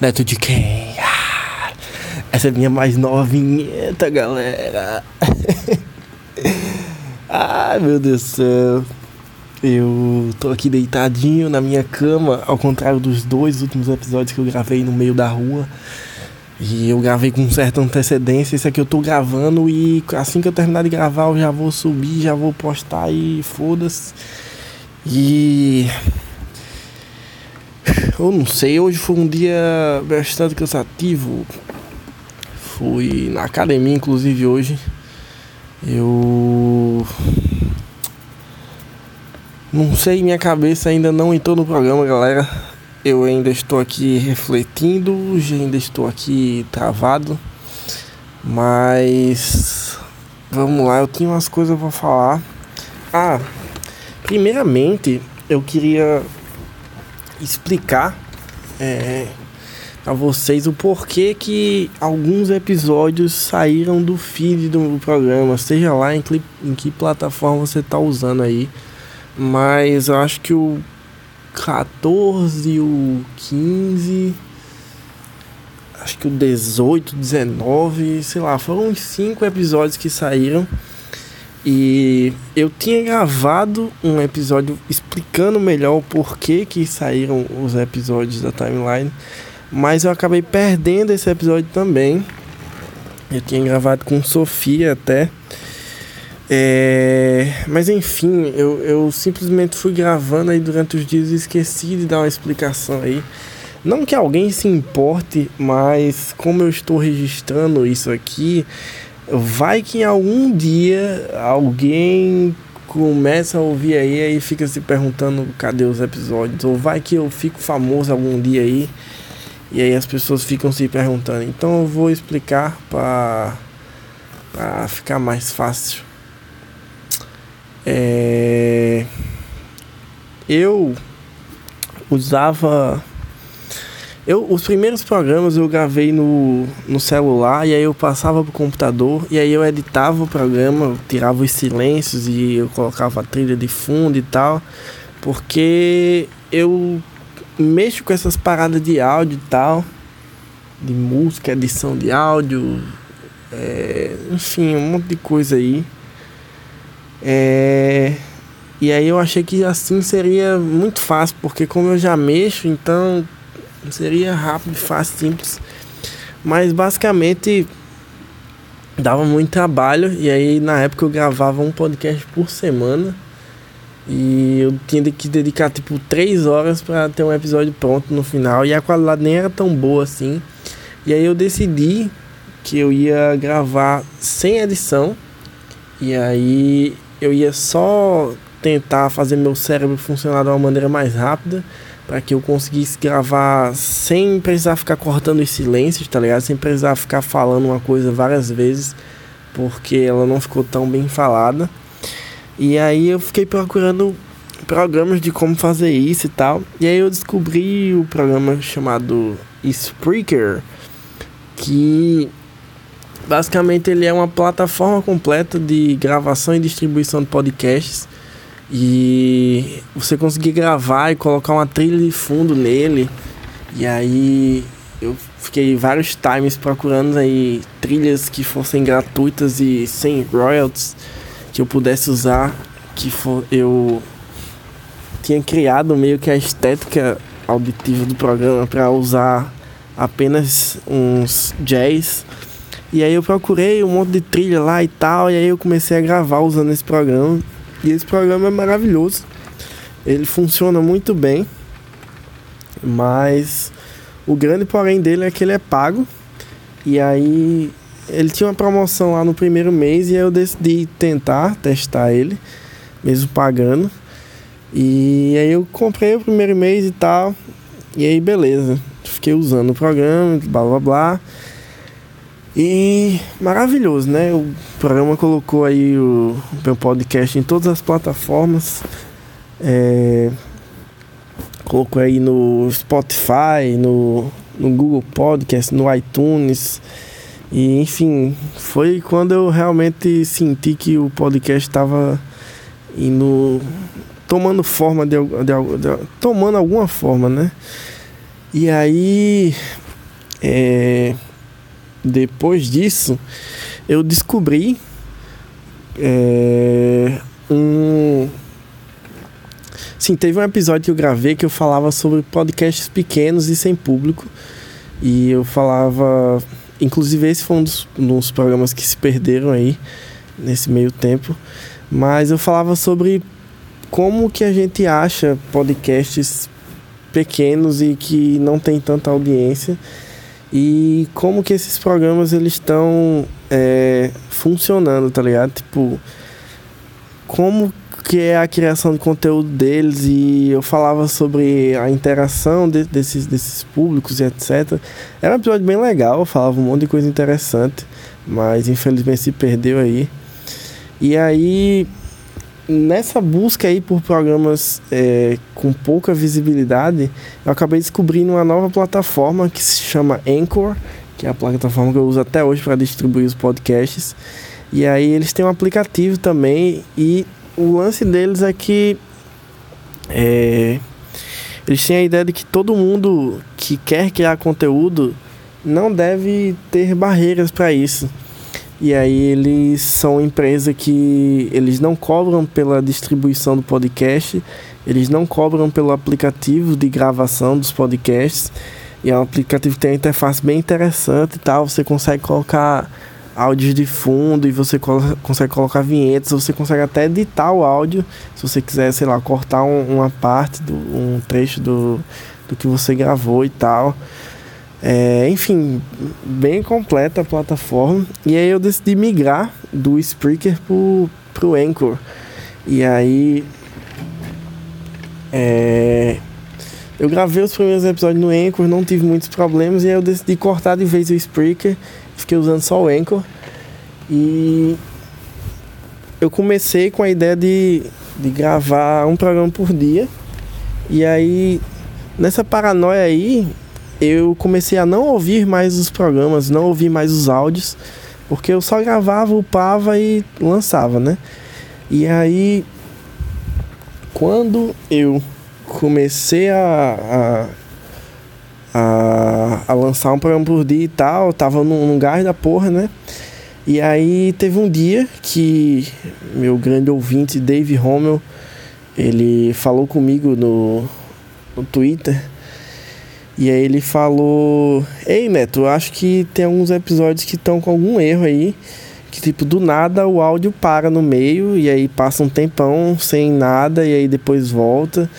Neto de quem? Essa é minha mais nova vinheta, galera. Ai, meu Deus do céu. Eu tô aqui deitadinho na minha cama, ao contrário dos dois últimos episódios que eu gravei no meio da rua. E eu gravei com certa antecedência. Esse aqui eu tô gravando e assim que eu terminar de gravar eu já vou subir, já vou postar e foda-se. E. Eu não sei, hoje foi um dia bastante cansativo. Fui na academia, inclusive, hoje. Eu. Não sei, minha cabeça ainda não entrou no programa, galera. Eu ainda estou aqui refletindo, ainda estou aqui travado. Mas. Vamos lá, eu tinha umas coisas para falar. Ah, primeiramente, eu queria explicar é, a vocês o porquê que alguns episódios saíram do feed do programa, seja lá em que, em que plataforma você está usando aí. Mas eu acho que o 14, o 15, acho que o 18, 19, sei lá, foram uns 5 episódios que saíram. E eu tinha gravado um episódio explicando melhor o porquê que saíram os episódios da timeline, mas eu acabei perdendo esse episódio também. Eu tinha gravado com Sofia até. É... Mas enfim, eu, eu simplesmente fui gravando aí durante os dias e esqueci de dar uma explicação aí. Não que alguém se importe, mas como eu estou registrando isso aqui, vai que em algum dia alguém começa a ouvir aí aí fica se perguntando cadê os episódios ou vai que eu fico famoso algum dia aí e aí as pessoas ficam se perguntando. Então eu vou explicar para para ficar mais fácil. É... eu usava eu, os primeiros programas eu gravei no, no celular e aí eu passava pro computador e aí eu editava o programa, tirava os silêncios e eu colocava a trilha de fundo e tal, porque eu mexo com essas paradas de áudio e tal, de música, edição de áudio, é, enfim, um monte de coisa aí. É, e aí eu achei que assim seria muito fácil, porque como eu já mexo, então Seria rápido, fácil, simples. Mas basicamente dava muito trabalho. E aí na época eu gravava um podcast por semana. E eu tinha que dedicar tipo 3 horas para ter um episódio pronto no final. E a qualidade nem era tão boa assim. E aí eu decidi que eu ia gravar sem edição. E aí eu ia só tentar fazer meu cérebro funcionar de uma maneira mais rápida para que eu conseguisse gravar sem precisar ficar cortando os silêncios, tá ligado? Sem precisar ficar falando uma coisa várias vezes, porque ela não ficou tão bem falada. E aí eu fiquei procurando programas de como fazer isso e tal. E aí eu descobri o programa chamado Spreaker, que basicamente ele é uma plataforma completa de gravação e distribuição de podcasts e você conseguir gravar e colocar uma trilha de fundo nele. E aí eu fiquei vários times procurando aí trilhas que fossem gratuitas e sem royalties que eu pudesse usar, que for eu tinha criado meio que a estética auditiva do programa para usar apenas uns jazz. E aí eu procurei um monte de trilha lá e tal, e aí eu comecei a gravar usando esse programa. E esse programa é maravilhoso. Ele funciona muito bem. Mas o grande porém dele é que ele é pago. E aí ele tinha uma promoção lá no primeiro mês e eu decidi tentar testar ele, mesmo pagando. E aí eu comprei o primeiro mês e tal. E aí beleza. Fiquei usando o programa, blá blá blá. E maravilhoso, né? O programa colocou aí o meu podcast em todas as plataformas. É, colocou aí no Spotify, no, no Google Podcast, no iTunes. E enfim, foi quando eu realmente senti que o podcast estava indo tomando forma de, de, de, tomando alguma forma, né? E aí é, depois disso eu descobri é, um Sim, teve um episódio que eu gravei que eu falava sobre podcasts pequenos e sem público. E eu falava. Inclusive, esse foi um dos, um dos programas que se perderam aí nesse meio tempo. Mas eu falava sobre como que a gente acha podcasts pequenos e que não tem tanta audiência e como que esses programas eles estão é, funcionando, tá ligado? Tipo, como que é a criação de conteúdo deles e eu falava sobre a interação de, desses, desses públicos e etc. Era um episódio bem legal, falava um monte de coisa interessante, mas infelizmente se perdeu aí. E aí, nessa busca aí por programas é, com pouca visibilidade, eu acabei descobrindo uma nova plataforma que se chama Anchor, que é a plataforma que eu uso até hoje para distribuir os podcasts. E aí eles têm um aplicativo também e o lance deles é que é, eles têm a ideia de que todo mundo que quer criar conteúdo não deve ter barreiras para isso. E aí eles são empresa que eles não cobram pela distribuição do podcast, eles não cobram pelo aplicativo de gravação dos podcasts. E é um aplicativo que tem uma interface bem interessante e tal. Você consegue colocar áudios de fundo e você consegue colocar vinhetas, você consegue até editar o áudio, se você quiser, sei lá, cortar um, uma parte, do, um trecho do, do que você gravou e tal. É, enfim, bem completa a plataforma. E aí eu decidi migrar do Spreaker pro, pro Anchor. E aí. É, eu gravei os primeiros episódios no Anchor, não tive muitos problemas. E aí eu decidi cortar de vez o Spreaker. Fiquei usando só o Anchor. E eu comecei com a ideia de, de gravar um programa por dia. E aí, nessa paranoia aí, eu comecei a não ouvir mais os programas, não ouvir mais os áudios, porque eu só gravava, upava e lançava, né? E aí, quando eu comecei a, a, a, a lançar um programa por dia e tal, tava num, num gás da porra, né? E aí teve um dia que meu grande ouvinte, Dave Rommel, ele falou comigo no, no Twitter e aí ele falou: Ei Neto, acho que tem alguns episódios que estão com algum erro aí. Que tipo, do nada o áudio para no meio e aí passa um tempão sem nada e aí depois volta.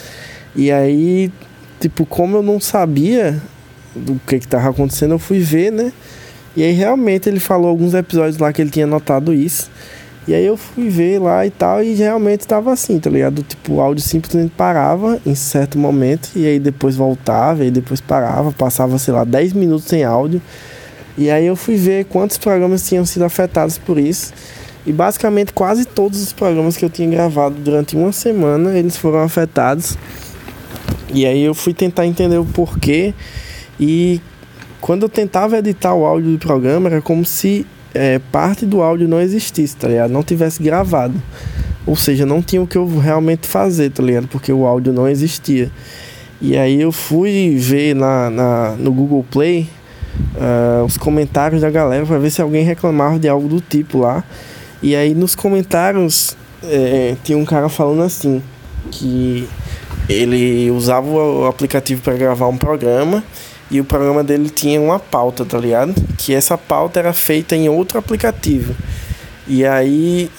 E aí, tipo, como eu não sabia do que que tava acontecendo, eu fui ver, né? E aí realmente ele falou alguns episódios lá que ele tinha notado isso. E aí eu fui ver lá e tal, e realmente estava assim, tá ligado? Tipo, o áudio simplesmente parava em certo momento, e aí depois voltava, e depois parava, passava, sei lá, 10 minutos sem áudio. E aí eu fui ver quantos programas tinham sido afetados por isso. E basicamente quase todos os programas que eu tinha gravado durante uma semana, eles foram afetados. E aí eu fui tentar entender o porquê. E quando eu tentava editar o áudio do programa, era como se é, parte do áudio não existisse, tá ligado? Não tivesse gravado. Ou seja, não tinha o que eu realmente fazer, tá ligado? Porque o áudio não existia. E aí eu fui ver na, na no Google Play uh, os comentários da galera para ver se alguém reclamava de algo do tipo lá. E aí nos comentários é, tinha um cara falando assim que ele usava o aplicativo para gravar um programa e o programa dele tinha uma pauta, tá ligado? Que essa pauta era feita em outro aplicativo. E aí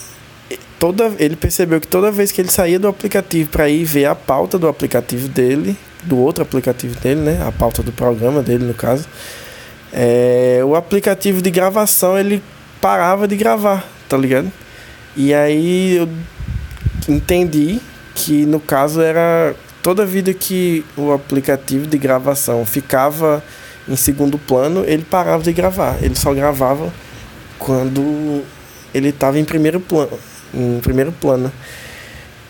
toda ele percebeu que toda vez que ele saía do aplicativo para ir ver a pauta do aplicativo dele, do outro aplicativo dele, né? A pauta do programa dele, no caso, é, o aplicativo de gravação ele parava de gravar, tá ligado? E aí eu entendi que no caso era toda vida que o aplicativo de gravação ficava em segundo plano, ele parava de gravar. Ele só gravava quando ele estava em primeiro plano, em primeiro plano.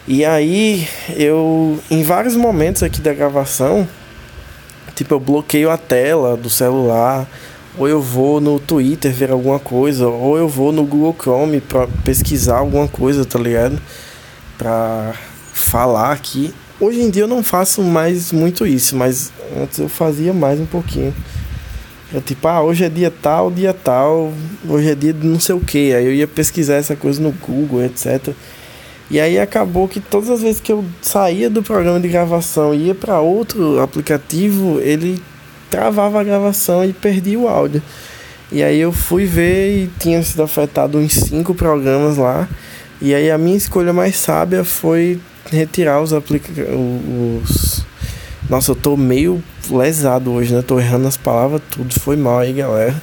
E aí eu em vários momentos aqui da gravação, tipo eu bloqueio a tela do celular, ou eu vou no Twitter ver alguma coisa, ou eu vou no Google Chrome para pesquisar alguma coisa, tá ligado? Pra falar aqui. Hoje em dia eu não faço mais muito isso, mas antes eu fazia mais um pouquinho. Eu tipo, ah, hoje é dia tal, dia tal, hoje é dia de não sei o que. Aí eu ia pesquisar essa coisa no Google, etc. E aí acabou que todas as vezes que eu saía do programa de gravação e ia para outro aplicativo, ele travava a gravação e perdia o áudio. E aí eu fui ver e tinha sido afetado uns cinco programas lá. E aí a minha escolha mais sábia foi retirar os aplicativos. Os... Nossa, eu tô meio lesado hoje, né? Tô errando as palavras, tudo foi mal aí, galera.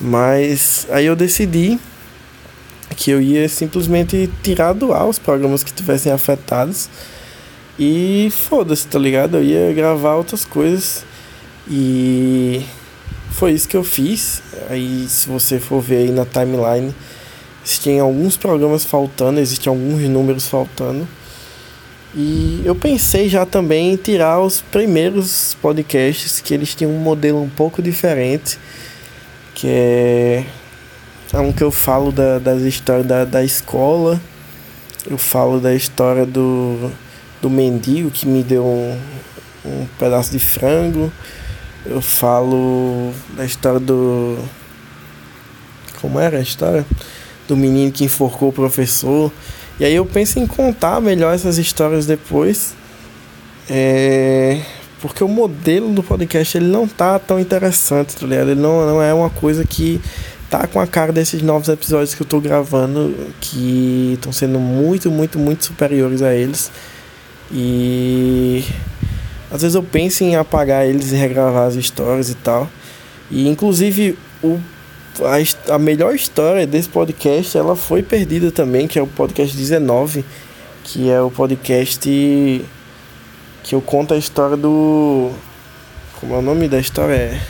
Mas aí eu decidi que eu ia simplesmente tirar do ar os programas que tivessem afetados. E foda-se, tá ligado? Eu ia gravar outras coisas. E foi isso que eu fiz. Aí, se você for ver aí na timeline, existem alguns programas faltando, existem alguns números faltando. E eu pensei já também em tirar os primeiros podcasts, que eles tinham um modelo um pouco diferente, que é, é um que eu falo da, das histórias da, da escola, eu falo da história do, do mendigo que me deu um, um pedaço de frango, eu falo da história do. Como era a história? Do menino que enforcou o professor. E aí eu penso em contar melhor essas histórias depois. É... Porque o modelo do podcast ele não tá tão interessante, tá ligado? Ele não, não é uma coisa que tá com a cara desses novos episódios que eu tô gravando, que estão sendo muito, muito, muito superiores a eles. E às vezes eu penso em apagar eles e regravar as histórias e tal. E inclusive o, a, a melhor história desse podcast ela foi perdida também, que é o podcast 19, que é o podcast que eu conto a história do. Como é o nome da história? É.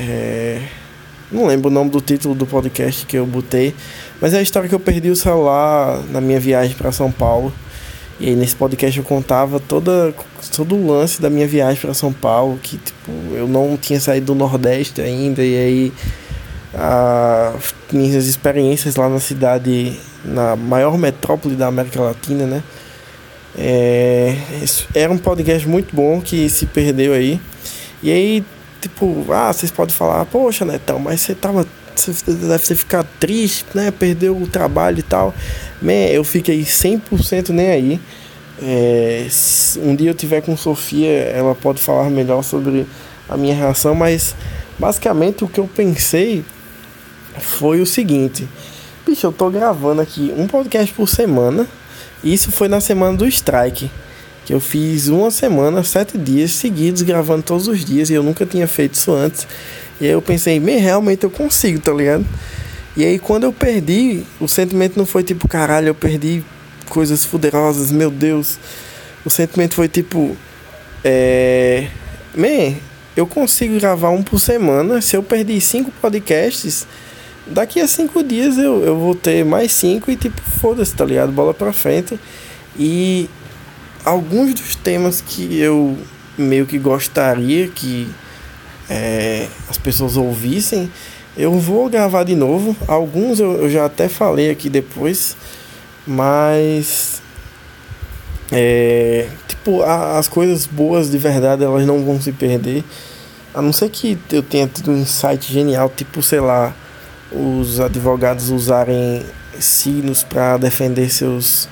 é não lembro o nome do título do podcast que eu botei, mas é a história que eu perdi o celular na minha viagem para São Paulo. E aí nesse podcast eu contava toda, todo o lance da minha viagem para São Paulo, que tipo, eu não tinha saído do Nordeste ainda, e aí a, minhas experiências lá na cidade, na maior metrópole da América Latina, né? É, era um podcast muito bom que se perdeu aí. E aí, tipo, ah, vocês podem falar, poxa, Netão, mas você tava você deve ficar triste, né? Perdeu o trabalho e tal. Man, eu fiquei 100% nem aí. É, um dia eu tiver com Sofia, ela pode falar melhor sobre a minha reação, mas basicamente o que eu pensei foi o seguinte: bicho, eu tô gravando aqui um podcast por semana. Isso foi na semana do strike. Que eu fiz uma semana, sete dias seguidos, gravando todos os dias, e eu nunca tinha feito isso antes. E aí eu pensei, me realmente eu consigo, tá ligado? E aí quando eu perdi, o sentimento não foi tipo, caralho, eu perdi coisas fuderosas, meu Deus. O sentimento foi tipo, é. Man, eu consigo gravar um por semana. Se eu perdi cinco podcasts, daqui a cinco dias eu, eu vou ter mais cinco e tipo, foda-se, tá ligado? Bola pra frente. E alguns dos temas que eu meio que gostaria que é, as pessoas ouvissem, eu vou gravar de novo. Alguns eu, eu já até falei aqui depois, mas é, tipo a, as coisas boas de verdade elas não vão se perder. A não ser que eu tenha tido um insight genial, tipo, sei lá, os advogados usarem signos para defender seus,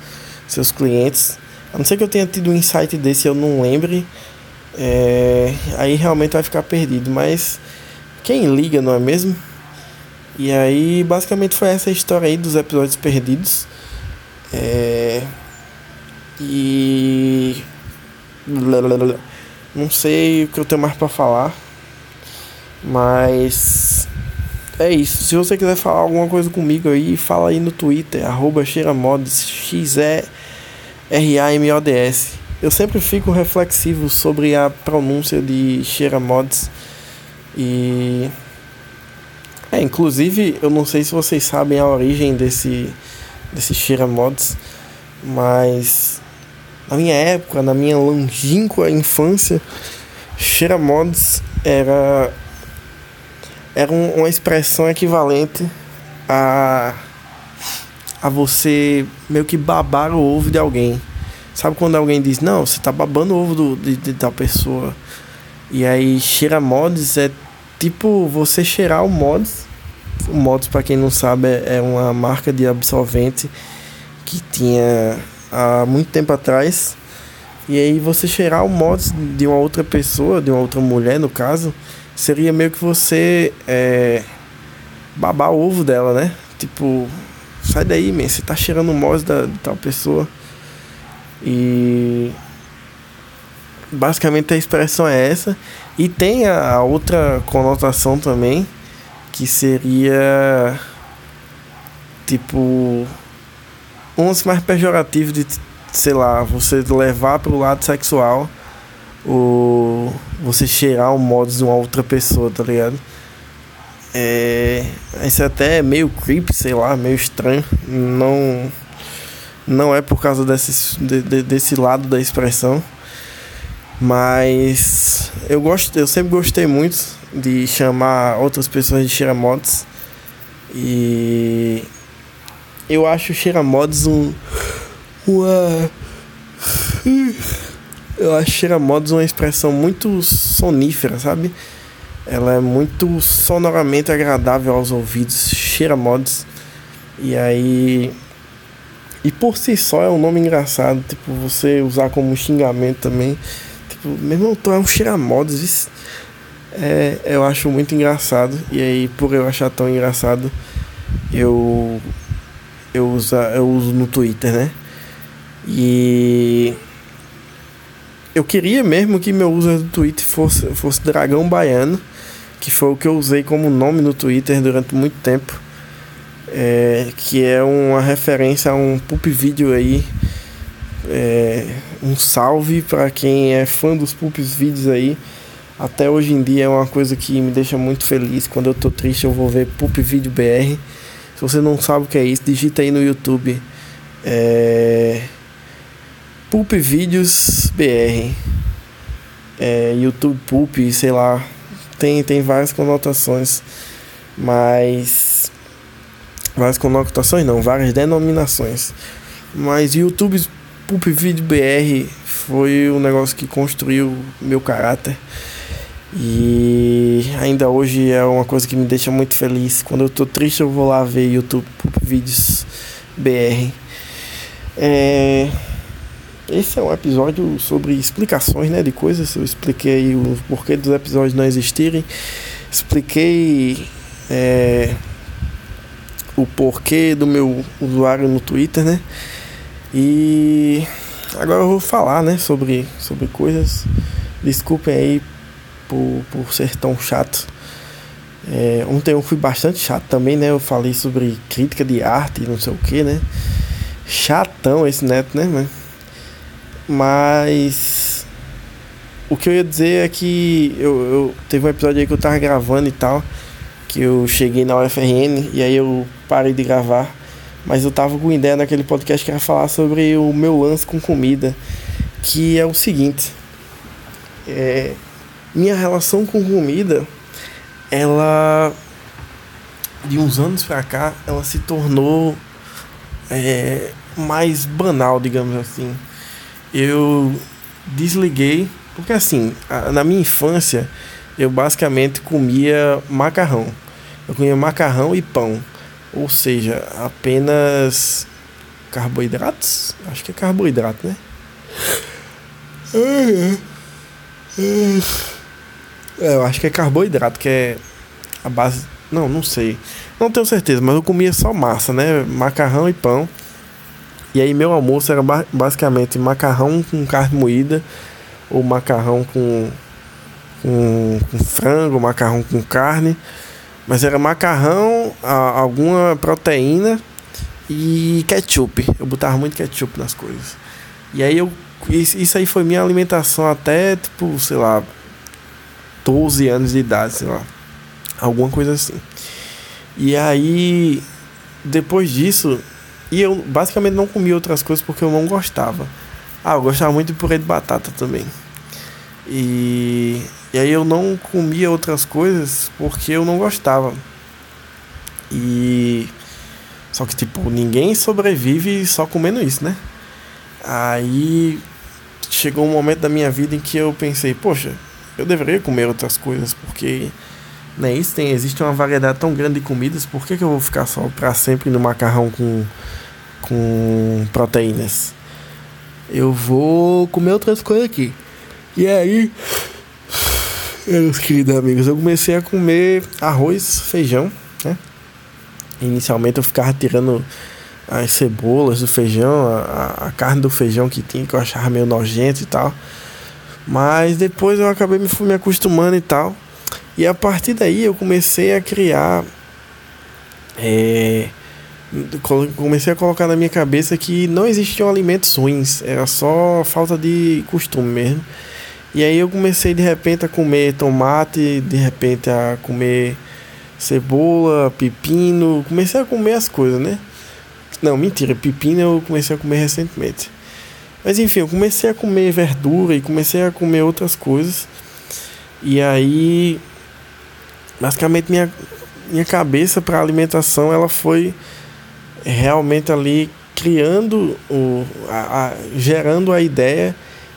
seus clientes. A não ser que eu tenha tido um insight desse eu não lembre é, aí realmente vai ficar perdido. Mas quem liga, não é mesmo? E aí, basicamente foi essa história aí dos episódios perdidos. É, e. Não sei o que eu tenho mais para falar. Mas. É isso. Se você quiser falar alguma coisa comigo aí, fala aí no Twitter, arroba Xeramods, X-E-R-A-M-O-D-S. Eu sempre fico reflexivo sobre a pronúncia de Sheira Mods e é, inclusive eu não sei se vocês sabem a origem desse desse Sheira Mods, mas na minha época, na minha longínqua infância, Sheira Mods era era um, uma expressão equivalente a a você meio que babar o ovo de alguém. Sabe quando alguém diz, não, você tá babando o ovo do, de, de tal pessoa. E aí cheira mods é tipo você cheirar o mods. O mods, para quem não sabe, é, uma marca de absorvente que tinha há muito tempo atrás. E aí você cheirar o mods de uma outra pessoa, de uma outra mulher no caso, seria meio que você é, babar o ovo dela, né? Tipo, sai daí, man, você tá cheirando o mods da, de tal pessoa. E basicamente a expressão é essa. E tem a outra conotação também, que seria tipo um mais pejorativo de sei lá, você levar para o lado sexual ou você cheirar o modos de uma outra pessoa, tá ligado? É, isso é até é meio creepy, sei lá, meio estranho. Não não é por causa desse, de, de, desse lado da expressão. Mas eu gosto, eu sempre gostei muito de chamar outras pessoas de cheiramods. E eu acho cheiramods um uma eu acho cheiramods uma expressão muito sonífera, sabe? Ela é muito sonoramente agradável aos ouvidos, cheiramods. E aí e por si só é um nome engraçado, tipo, você usar como xingamento também. Tipo, meu irmão, tu é um cheiramodos, é, eu acho muito engraçado. E aí, por eu achar tão engraçado, eu eu uso, eu uso no Twitter, né? E eu queria mesmo que meu user do Twitter fosse, fosse Dragão Baiano, que foi o que eu usei como nome no Twitter durante muito tempo é, que é uma referência a um Pulp Video aí. É, um salve para quem é fã dos Pulp Vídeos aí. Até hoje em dia é uma coisa que me deixa muito feliz. Quando eu tô triste, eu vou ver Pulp Video BR. Se você não sabe o que é isso, digita aí no YouTube. É... Pulp Vídeos BR. É, YouTube Pulp, sei lá. Tem, tem várias conotações. Mas várias conotações não, várias denominações. Mas YouTube Pulp Video BR foi um negócio que construiu meu caráter. E ainda hoje é uma coisa que me deixa muito feliz. Quando eu tô triste, eu vou lá ver YouTube Pulp Vídeos BR. É... Esse é um episódio sobre explicações né, de coisas. Eu expliquei o porquê dos episódios não existirem. Expliquei. É o porquê do meu usuário no Twitter, né? E agora eu vou falar, né, sobre, sobre coisas. Desculpem aí por, por ser tão chato. É, ontem eu fui bastante chato também, né? Eu falei sobre crítica de arte e não sei o que, né? Chatão esse neto, né, Mas o que eu ia dizer é que eu, eu teve um episódio aí que eu tava gravando e tal que eu cheguei na UFRN e aí eu parei de gravar. Mas eu tava com ideia naquele podcast que era falar sobre o meu lance com comida, que é o seguinte. É, minha relação com comida, ela de uns anos pra cá, ela se tornou é, mais banal, digamos assim. Eu desliguei, porque assim, na minha infância, eu basicamente comia macarrão. Eu comia macarrão e pão. Ou seja, apenas carboidratos? Acho que é carboidrato, né? É, eu acho que é carboidrato, que é a base. Não, não sei. Não tenho certeza, mas eu comia só massa, né? Macarrão e pão. E aí meu almoço era basicamente macarrão com carne moída ou macarrão com, com, com frango, macarrão com carne mas era macarrão, alguma proteína e ketchup. Eu botava muito ketchup nas coisas. E aí eu. Isso aí foi minha alimentação até, tipo, sei lá, 12 anos de idade, sei lá. Alguma coisa assim. E aí, depois disso, e eu basicamente não comia outras coisas porque eu não gostava. Ah, eu gostava muito de purê de batata também. E e aí eu não comia outras coisas porque eu não gostava. E só que tipo, ninguém sobrevive só comendo isso, né? Aí chegou um momento da minha vida em que eu pensei, poxa, eu deveria comer outras coisas, porque não é isso, tem, existe uma variedade tão grande de comidas, por que, que eu vou ficar só para sempre no macarrão com, com proteínas? Eu vou comer outras coisas aqui. E aí, meus queridos amigos, eu comecei a comer arroz, feijão, né? Inicialmente eu ficava tirando as cebolas do feijão, a, a carne do feijão que tinha, que eu achava meio nojento e tal. Mas depois eu acabei me, me acostumando e tal. E a partir daí eu comecei a criar. É, comecei a colocar na minha cabeça que não existiam alimentos ruins, era só falta de costume mesmo. E aí eu comecei de repente a comer tomate, de repente a comer cebola, pepino, comecei a comer as coisas, né? Não, mentira, pepino eu comecei a comer recentemente. Mas enfim, eu comecei a comer verdura e comecei a comer outras coisas. E aí, basicamente minha, minha cabeça para alimentação ela foi realmente ali criando o a, a, gerando a ideia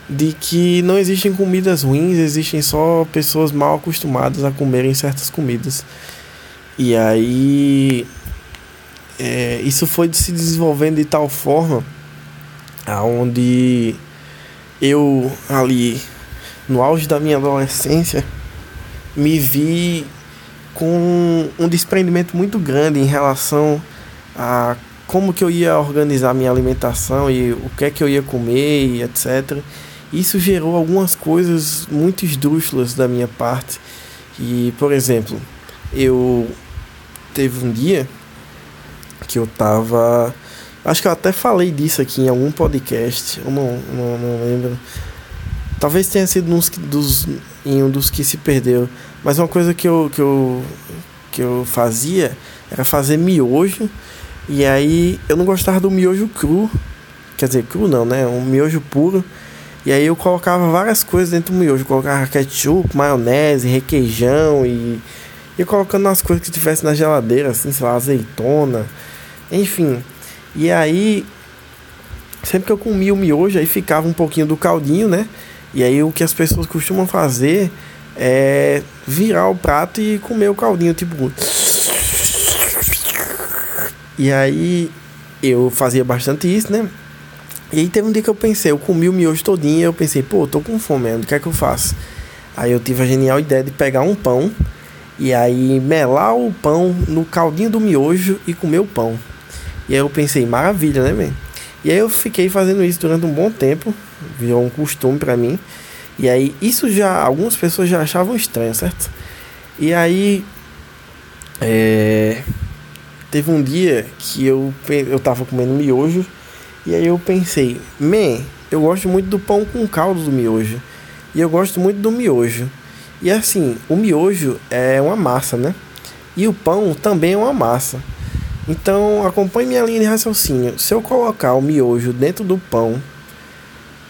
de que não existem comidas ruins, existem só pessoas mal acostumadas a comerem certas comidas. E aí é, isso foi se desenvolvendo de tal forma aonde eu ali no auge da minha adolescência me vi com um desprendimento muito grande em relação a como que eu ia organizar minha alimentação e o que é que eu ia comer e etc. Isso gerou algumas coisas muito esdrúxulas da minha parte. E, por exemplo, eu teve um dia que eu tava. Acho que eu até falei disso aqui em algum podcast. Eu não, não, não lembro. Talvez tenha sido nos, dos, em um dos que se perdeu. Mas uma coisa que eu, que eu, que eu fazia era fazer miojo. E aí eu não gostava do miojo cru. Quer dizer, cru não, né? Um miojo puro. E aí eu colocava várias coisas dentro do miojo. Eu colocava ketchup, maionese, requeijão e ia colocando as coisas que tivesse na geladeira, assim, sei lá, azeitona, enfim. E aí, sempre que eu comia o miojo, aí ficava um pouquinho do caldinho, né? E aí o que as pessoas costumam fazer é virar o prato e comer o caldinho, tipo. E aí eu fazia bastante isso, né? E aí teve um dia que eu pensei, eu comi o miojo todinho eu pensei, pô, tô com fome, o que é que eu faço? Aí eu tive a genial ideia de pegar um pão e aí melar o pão no caldinho do miojo e comer o pão. E aí eu pensei, maravilha, né, man? E aí eu fiquei fazendo isso durante um bom tempo, virou um costume para mim. E aí isso já algumas pessoas já achavam estranho, certo? E aí é, teve um dia que eu eu tava comendo miojo e aí eu pensei, man, eu gosto muito do pão com caldo do miojo. E eu gosto muito do miojo. E assim, o miojo é uma massa, né? E o pão também é uma massa. Então, acompanhe minha linha de raciocínio. Se eu colocar o miojo dentro do pão,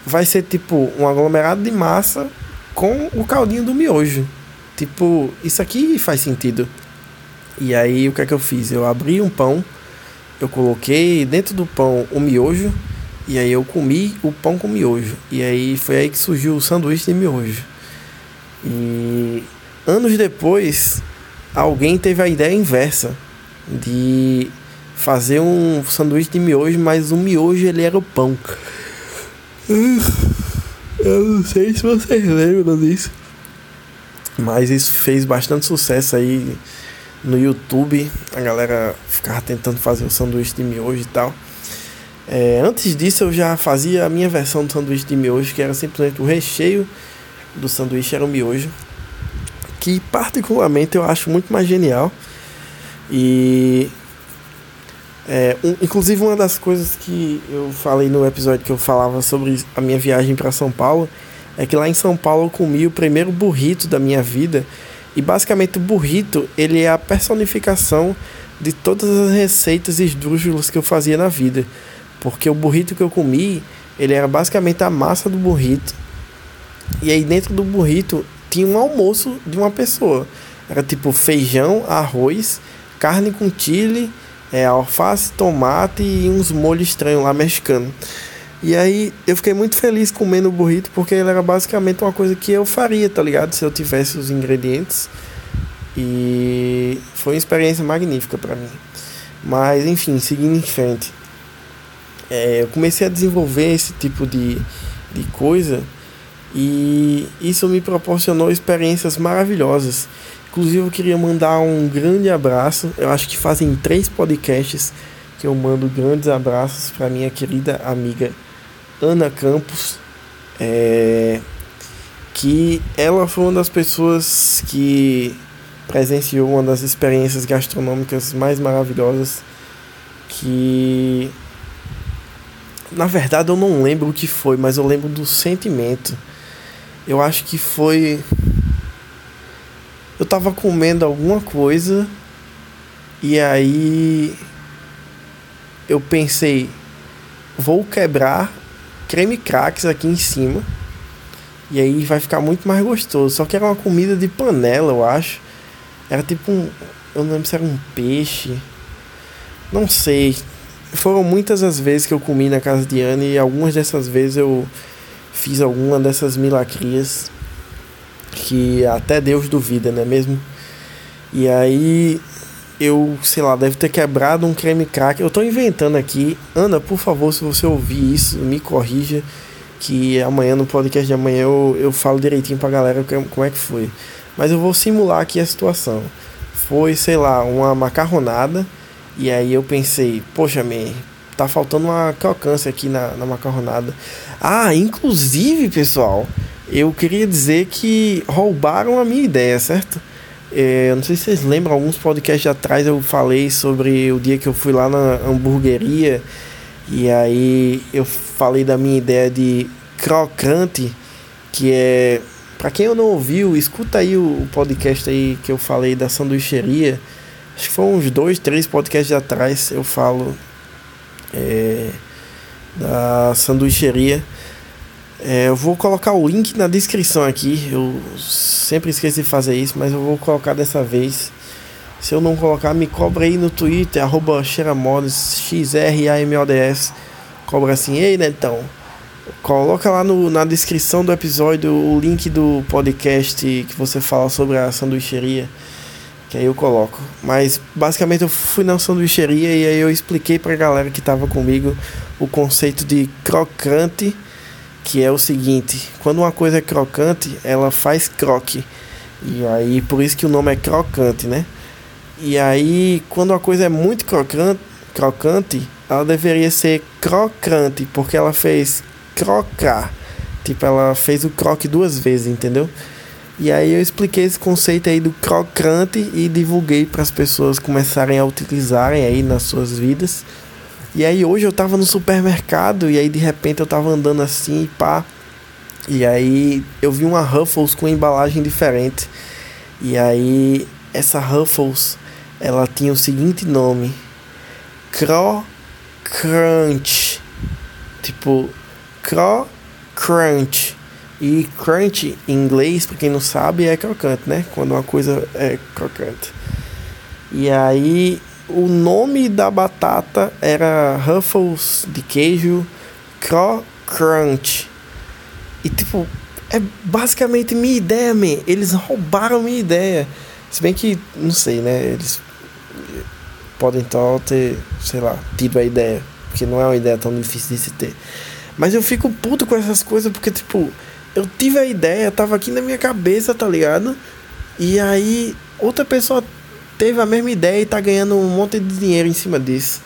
vai ser tipo um aglomerado de massa com o caldinho do miojo. Tipo, isso aqui faz sentido. E aí, o que é que eu fiz? Eu abri um pão, eu coloquei dentro do pão o miojo, e aí eu comi o pão com miojo. E aí foi aí que surgiu o sanduíche de miojo. E anos depois, alguém teve a ideia inversa de fazer um sanduíche de miojo, mas o miojo ele era o pão. Eu não sei se vocês lembram disso. Mas isso fez bastante sucesso aí no YouTube. A galera ficava tentando fazer o sanduíche de miojo e tal. É, antes disso eu já fazia a minha versão do sanduíche de miojo, que era simplesmente o recheio do sanduíche era o miojo, que particularmente eu acho muito mais genial. E é, um, inclusive uma das coisas que eu falei no episódio que eu falava sobre a minha viagem para São Paulo é que lá em São Paulo eu comi o primeiro burrito da minha vida. E basicamente o burrito ele é a personificação de todas as receitas esdrúxulas que eu fazia na vida, porque o burrito que eu comi ele era basicamente a massa do burrito. E aí dentro do burrito tinha um almoço de uma pessoa. Era tipo feijão, arroz, carne com chile, é, alface, tomate e uns molhos estranhos lá mexicanos. E aí eu fiquei muito feliz comendo o burrito porque ele era basicamente uma coisa que eu faria, tá ligado? Se eu tivesse os ingredientes. E foi uma experiência magnífica para mim. Mas enfim, seguindo em frente. É, eu comecei a desenvolver esse tipo de, de coisa e isso me proporcionou experiências maravilhosas. Inclusive eu queria mandar um grande abraço. Eu acho que fazem três podcasts que eu mando grandes abraços para minha querida amiga Ana Campos, é, que ela foi uma das pessoas que presenciou uma das experiências gastronômicas mais maravilhosas que na verdade eu não lembro o que foi, mas eu lembro do sentimento. Eu acho que foi eu tava comendo alguma coisa e aí eu pensei, vou quebrar creme cracks aqui em cima. E aí vai ficar muito mais gostoso. Só que era uma comida de panela, eu acho. Era tipo um. Eu não lembro se era um peixe. Não sei. Foram muitas as vezes que eu comi na casa de Anne e algumas dessas vezes eu fiz alguma dessas milacrias que até Deus duvida, não é mesmo? E aí eu, sei lá, deve ter quebrado um creme crack. Eu tô inventando aqui. Ana, por favor, se você ouvir isso, me corrija. Que amanhã, no podcast de amanhã, eu, eu falo direitinho pra galera como é que foi. Mas eu vou simular aqui a situação. Foi, sei lá, uma macarronada. E aí eu pensei, poxa, man, tá faltando uma crocância aqui na, na macarronada. Ah, inclusive, pessoal, eu queria dizer que roubaram a minha ideia, certo? É, não sei se vocês lembram, alguns podcasts atrás eu falei sobre o dia que eu fui lá na hamburgueria e aí eu falei da minha ideia de crocante, que é. Pra quem não ouviu, escuta aí o podcast aí que eu falei da sanduicheria. Acho que foi uns dois, três podcasts atrás eu falo é, da sanduicheria. É, eu vou colocar o link na descrição aqui. Eu sempre esqueci de fazer isso, mas eu vou colocar dessa vez. Se eu não colocar, me cobra aí no Twitter, arroba xeramods, X-R-A-M-O-D-S. Cobra assim, ei Netão. Coloca lá no, na descrição do episódio o link do podcast que você fala sobre a sanduicheria. Que aí eu coloco. Mas basicamente eu fui na sanduicheria e aí eu expliquei pra galera que tava comigo o conceito de crocante que é o seguinte: quando uma coisa é crocante, ela faz croque. E aí, por isso que o nome é crocante, né? E aí, quando uma coisa é muito crocante, crocante ela deveria ser crocante, porque ela fez crocar. Tipo, ela fez o croque duas vezes, entendeu? E aí eu expliquei esse conceito aí do crocante e divulguei para as pessoas começarem a utilizarem aí nas suas vidas. E aí hoje eu tava no supermercado e aí de repente eu tava andando assim e pá. E aí eu vi uma Ruffles com embalagem diferente. E aí essa Ruffles, ela tinha o seguinte nome: Cro Crunch. Tipo, Cro Crunch. E crunch em inglês, pra quem não sabe, é crocante, né? Quando uma coisa é crocante. E aí o nome da batata era Ruffles de queijo Cro Crunch. E tipo, é basicamente minha ideia, man. Eles roubaram minha ideia. Se bem que, não sei, né? Eles podem então ter, sei lá, tido a ideia. Porque não é uma ideia tão difícil de se ter. Mas eu fico puto com essas coisas porque, tipo, eu tive a ideia, tava aqui na minha cabeça, tá ligado? E aí outra pessoa teve a mesma ideia e tá ganhando um monte de dinheiro em cima disso.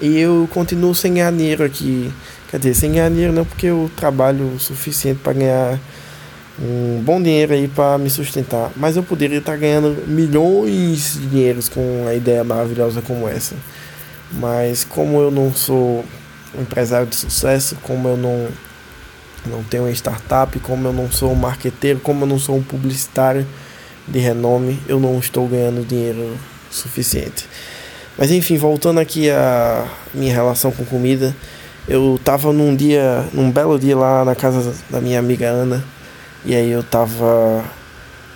E eu continuo sem ganhar dinheiro aqui. Quer dizer, sem ganhar dinheiro não, porque eu trabalho o suficiente para ganhar um bom dinheiro aí para me sustentar. Mas eu poderia estar tá ganhando milhões de dinheiros com uma ideia maravilhosa como essa. Mas como eu não sou um empresário de sucesso, como eu não, não tenho uma startup, como eu não sou um marqueteiro, como eu não sou um publicitário de renome, eu não estou ganhando dinheiro suficiente. Mas enfim, voltando aqui à minha relação com comida, eu tava num dia, num belo dia lá na casa da minha amiga Ana, e aí eu tava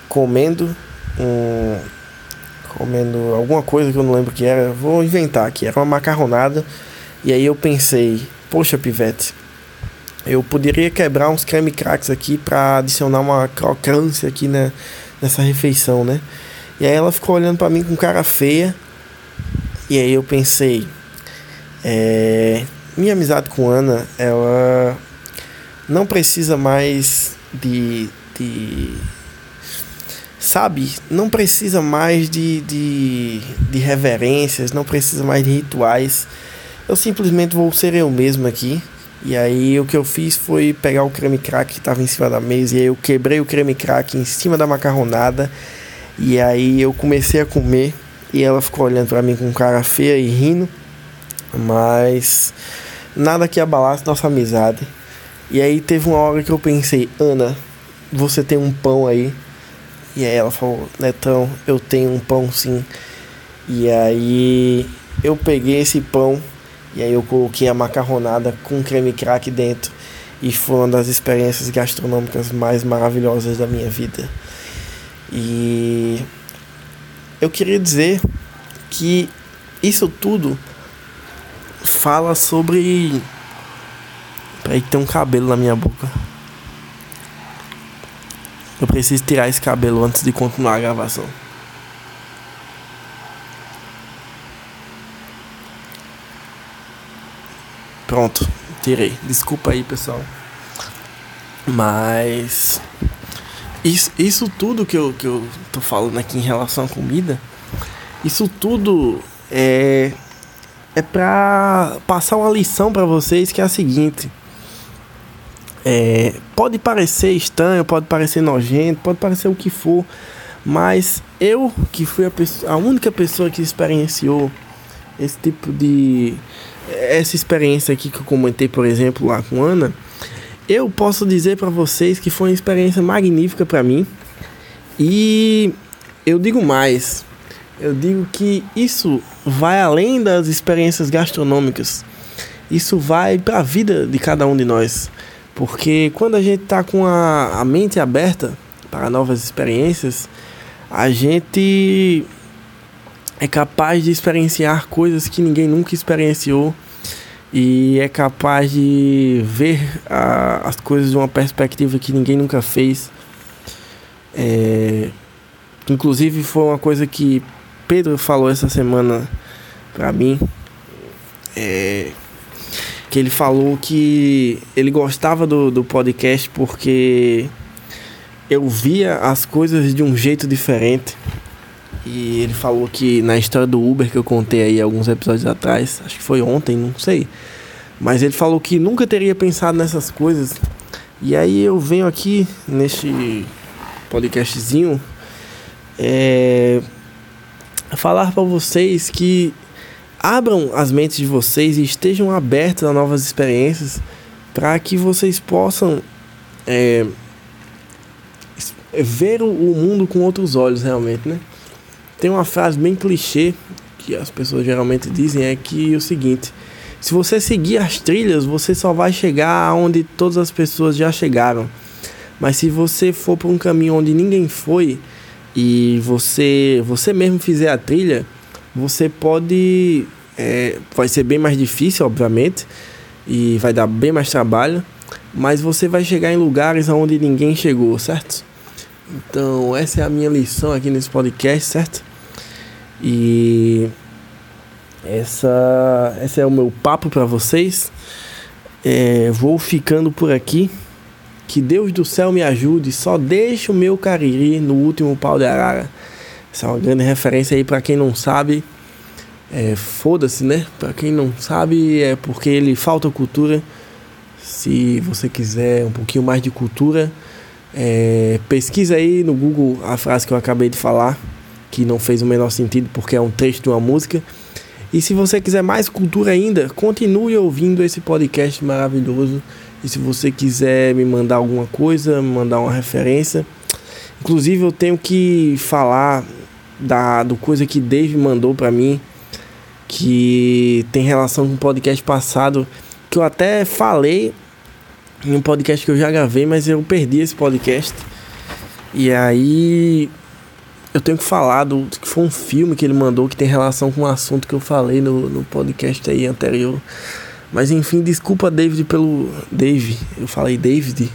comendo um comendo alguma coisa que eu não lembro que era, vou inventar aqui, era uma macarronada. E aí eu pensei, poxa, pivete, eu poderia quebrar uns creme cracks aqui para adicionar uma crocância aqui na, nessa refeição, né? E aí ela ficou olhando para mim com cara feia. E aí eu pensei, é, minha amizade com Ana, ela não precisa mais de, de sabe, não precisa mais de, de, de reverências, não precisa mais de rituais. Eu simplesmente vou ser eu mesmo aqui. E aí o que eu fiz foi pegar o creme crack que estava em cima da mesa e aí eu quebrei o creme crack em cima da macarronada. E aí eu comecei a comer e ela ficou olhando para mim com cara feia e rindo. Mas nada que abalasse nossa amizade. E aí teve uma hora que eu pensei, Ana, você tem um pão aí? E aí ela falou, Netão, eu tenho um pão sim. E aí eu peguei esse pão e aí eu coloquei a macarronada com creme crack dentro. E foi uma das experiências gastronômicas mais maravilhosas da minha vida. E eu queria dizer que isso tudo fala sobre. Peraí, tem um cabelo na minha boca. Eu preciso tirar esse cabelo antes de continuar a gravação. Pronto, tirei. Desculpa aí, pessoal. Mas isso, isso tudo que eu, que eu tô falando aqui em relação à comida, isso tudo é é pra passar uma lição para vocês que é a seguinte. É, pode parecer estranho, pode parecer nojento, pode parecer o que for, mas eu que fui a, pessoa, a única pessoa que experienciou esse tipo de essa experiência aqui que eu comentei, por exemplo, lá com Ana, eu posso dizer para vocês que foi uma experiência magnífica para mim. E eu digo mais, eu digo que isso vai além das experiências gastronômicas. Isso vai para a vida de cada um de nós. Porque quando a gente está com a, a mente aberta para novas experiências, a gente é capaz de experienciar coisas que ninguém nunca experienciou e é capaz de ver a, as coisas de uma perspectiva que ninguém nunca fez. É, inclusive foi uma coisa que Pedro falou essa semana para mim. É, que ele falou que ele gostava do, do podcast porque eu via as coisas de um jeito diferente. E ele falou que na história do Uber que eu contei aí alguns episódios atrás, acho que foi ontem, não sei. Mas ele falou que nunca teria pensado nessas coisas. E aí eu venho aqui neste podcastzinho é, falar para vocês que abram as mentes de vocês e estejam abertos a novas experiências para que vocês possam é, ver o mundo com outros olhos realmente, né? Tem uma frase bem clichê que as pessoas geralmente dizem é que é o seguinte: se você seguir as trilhas, você só vai chegar aonde todas as pessoas já chegaram. Mas se você for por um caminho onde ninguém foi e você você mesmo fizer a trilha, você pode é, vai ser bem mais difícil, obviamente, e vai dar bem mais trabalho, mas você vai chegar em lugares onde ninguém chegou, certo? Então, essa é a minha lição aqui nesse podcast, certo? E essa, esse é o meu papo para vocês. É, vou ficando por aqui. Que Deus do céu me ajude. Só deixa o meu cariri no último pau de arara. Essa é uma grande referência aí para quem não sabe. É, Foda-se, né? Para quem não sabe, é porque ele falta cultura. Se você quiser um pouquinho mais de cultura, é, pesquisa aí no Google a frase que eu acabei de falar que não fez o menor sentido porque é um trecho de uma música. E se você quiser mais cultura ainda, continue ouvindo esse podcast maravilhoso. E se você quiser me mandar alguma coisa, me mandar uma referência. Inclusive eu tenho que falar da do coisa que Dave mandou para mim que tem relação com o podcast passado que eu até falei em um podcast que eu já gravei, mas eu perdi esse podcast. E aí eu tenho que falar do que foi um filme que ele mandou que tem relação com o assunto que eu falei no, no podcast aí anterior. Mas enfim, desculpa David pelo. Dave, eu falei David.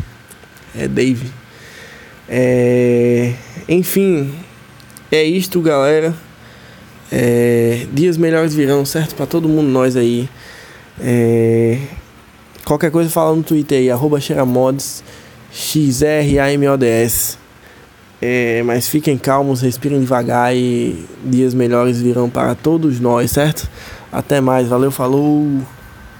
É Dave. É... Enfim, é isto, galera. É... Dias melhores virão, certo? Para todo mundo, nós aí. É... Qualquer coisa fala no Twitter aí, arroba xeramods, X-R-A-M-O-D-S. É, mas fiquem calmos, respirem devagar e dias melhores virão para todos nós, certo? Até mais, valeu, falou!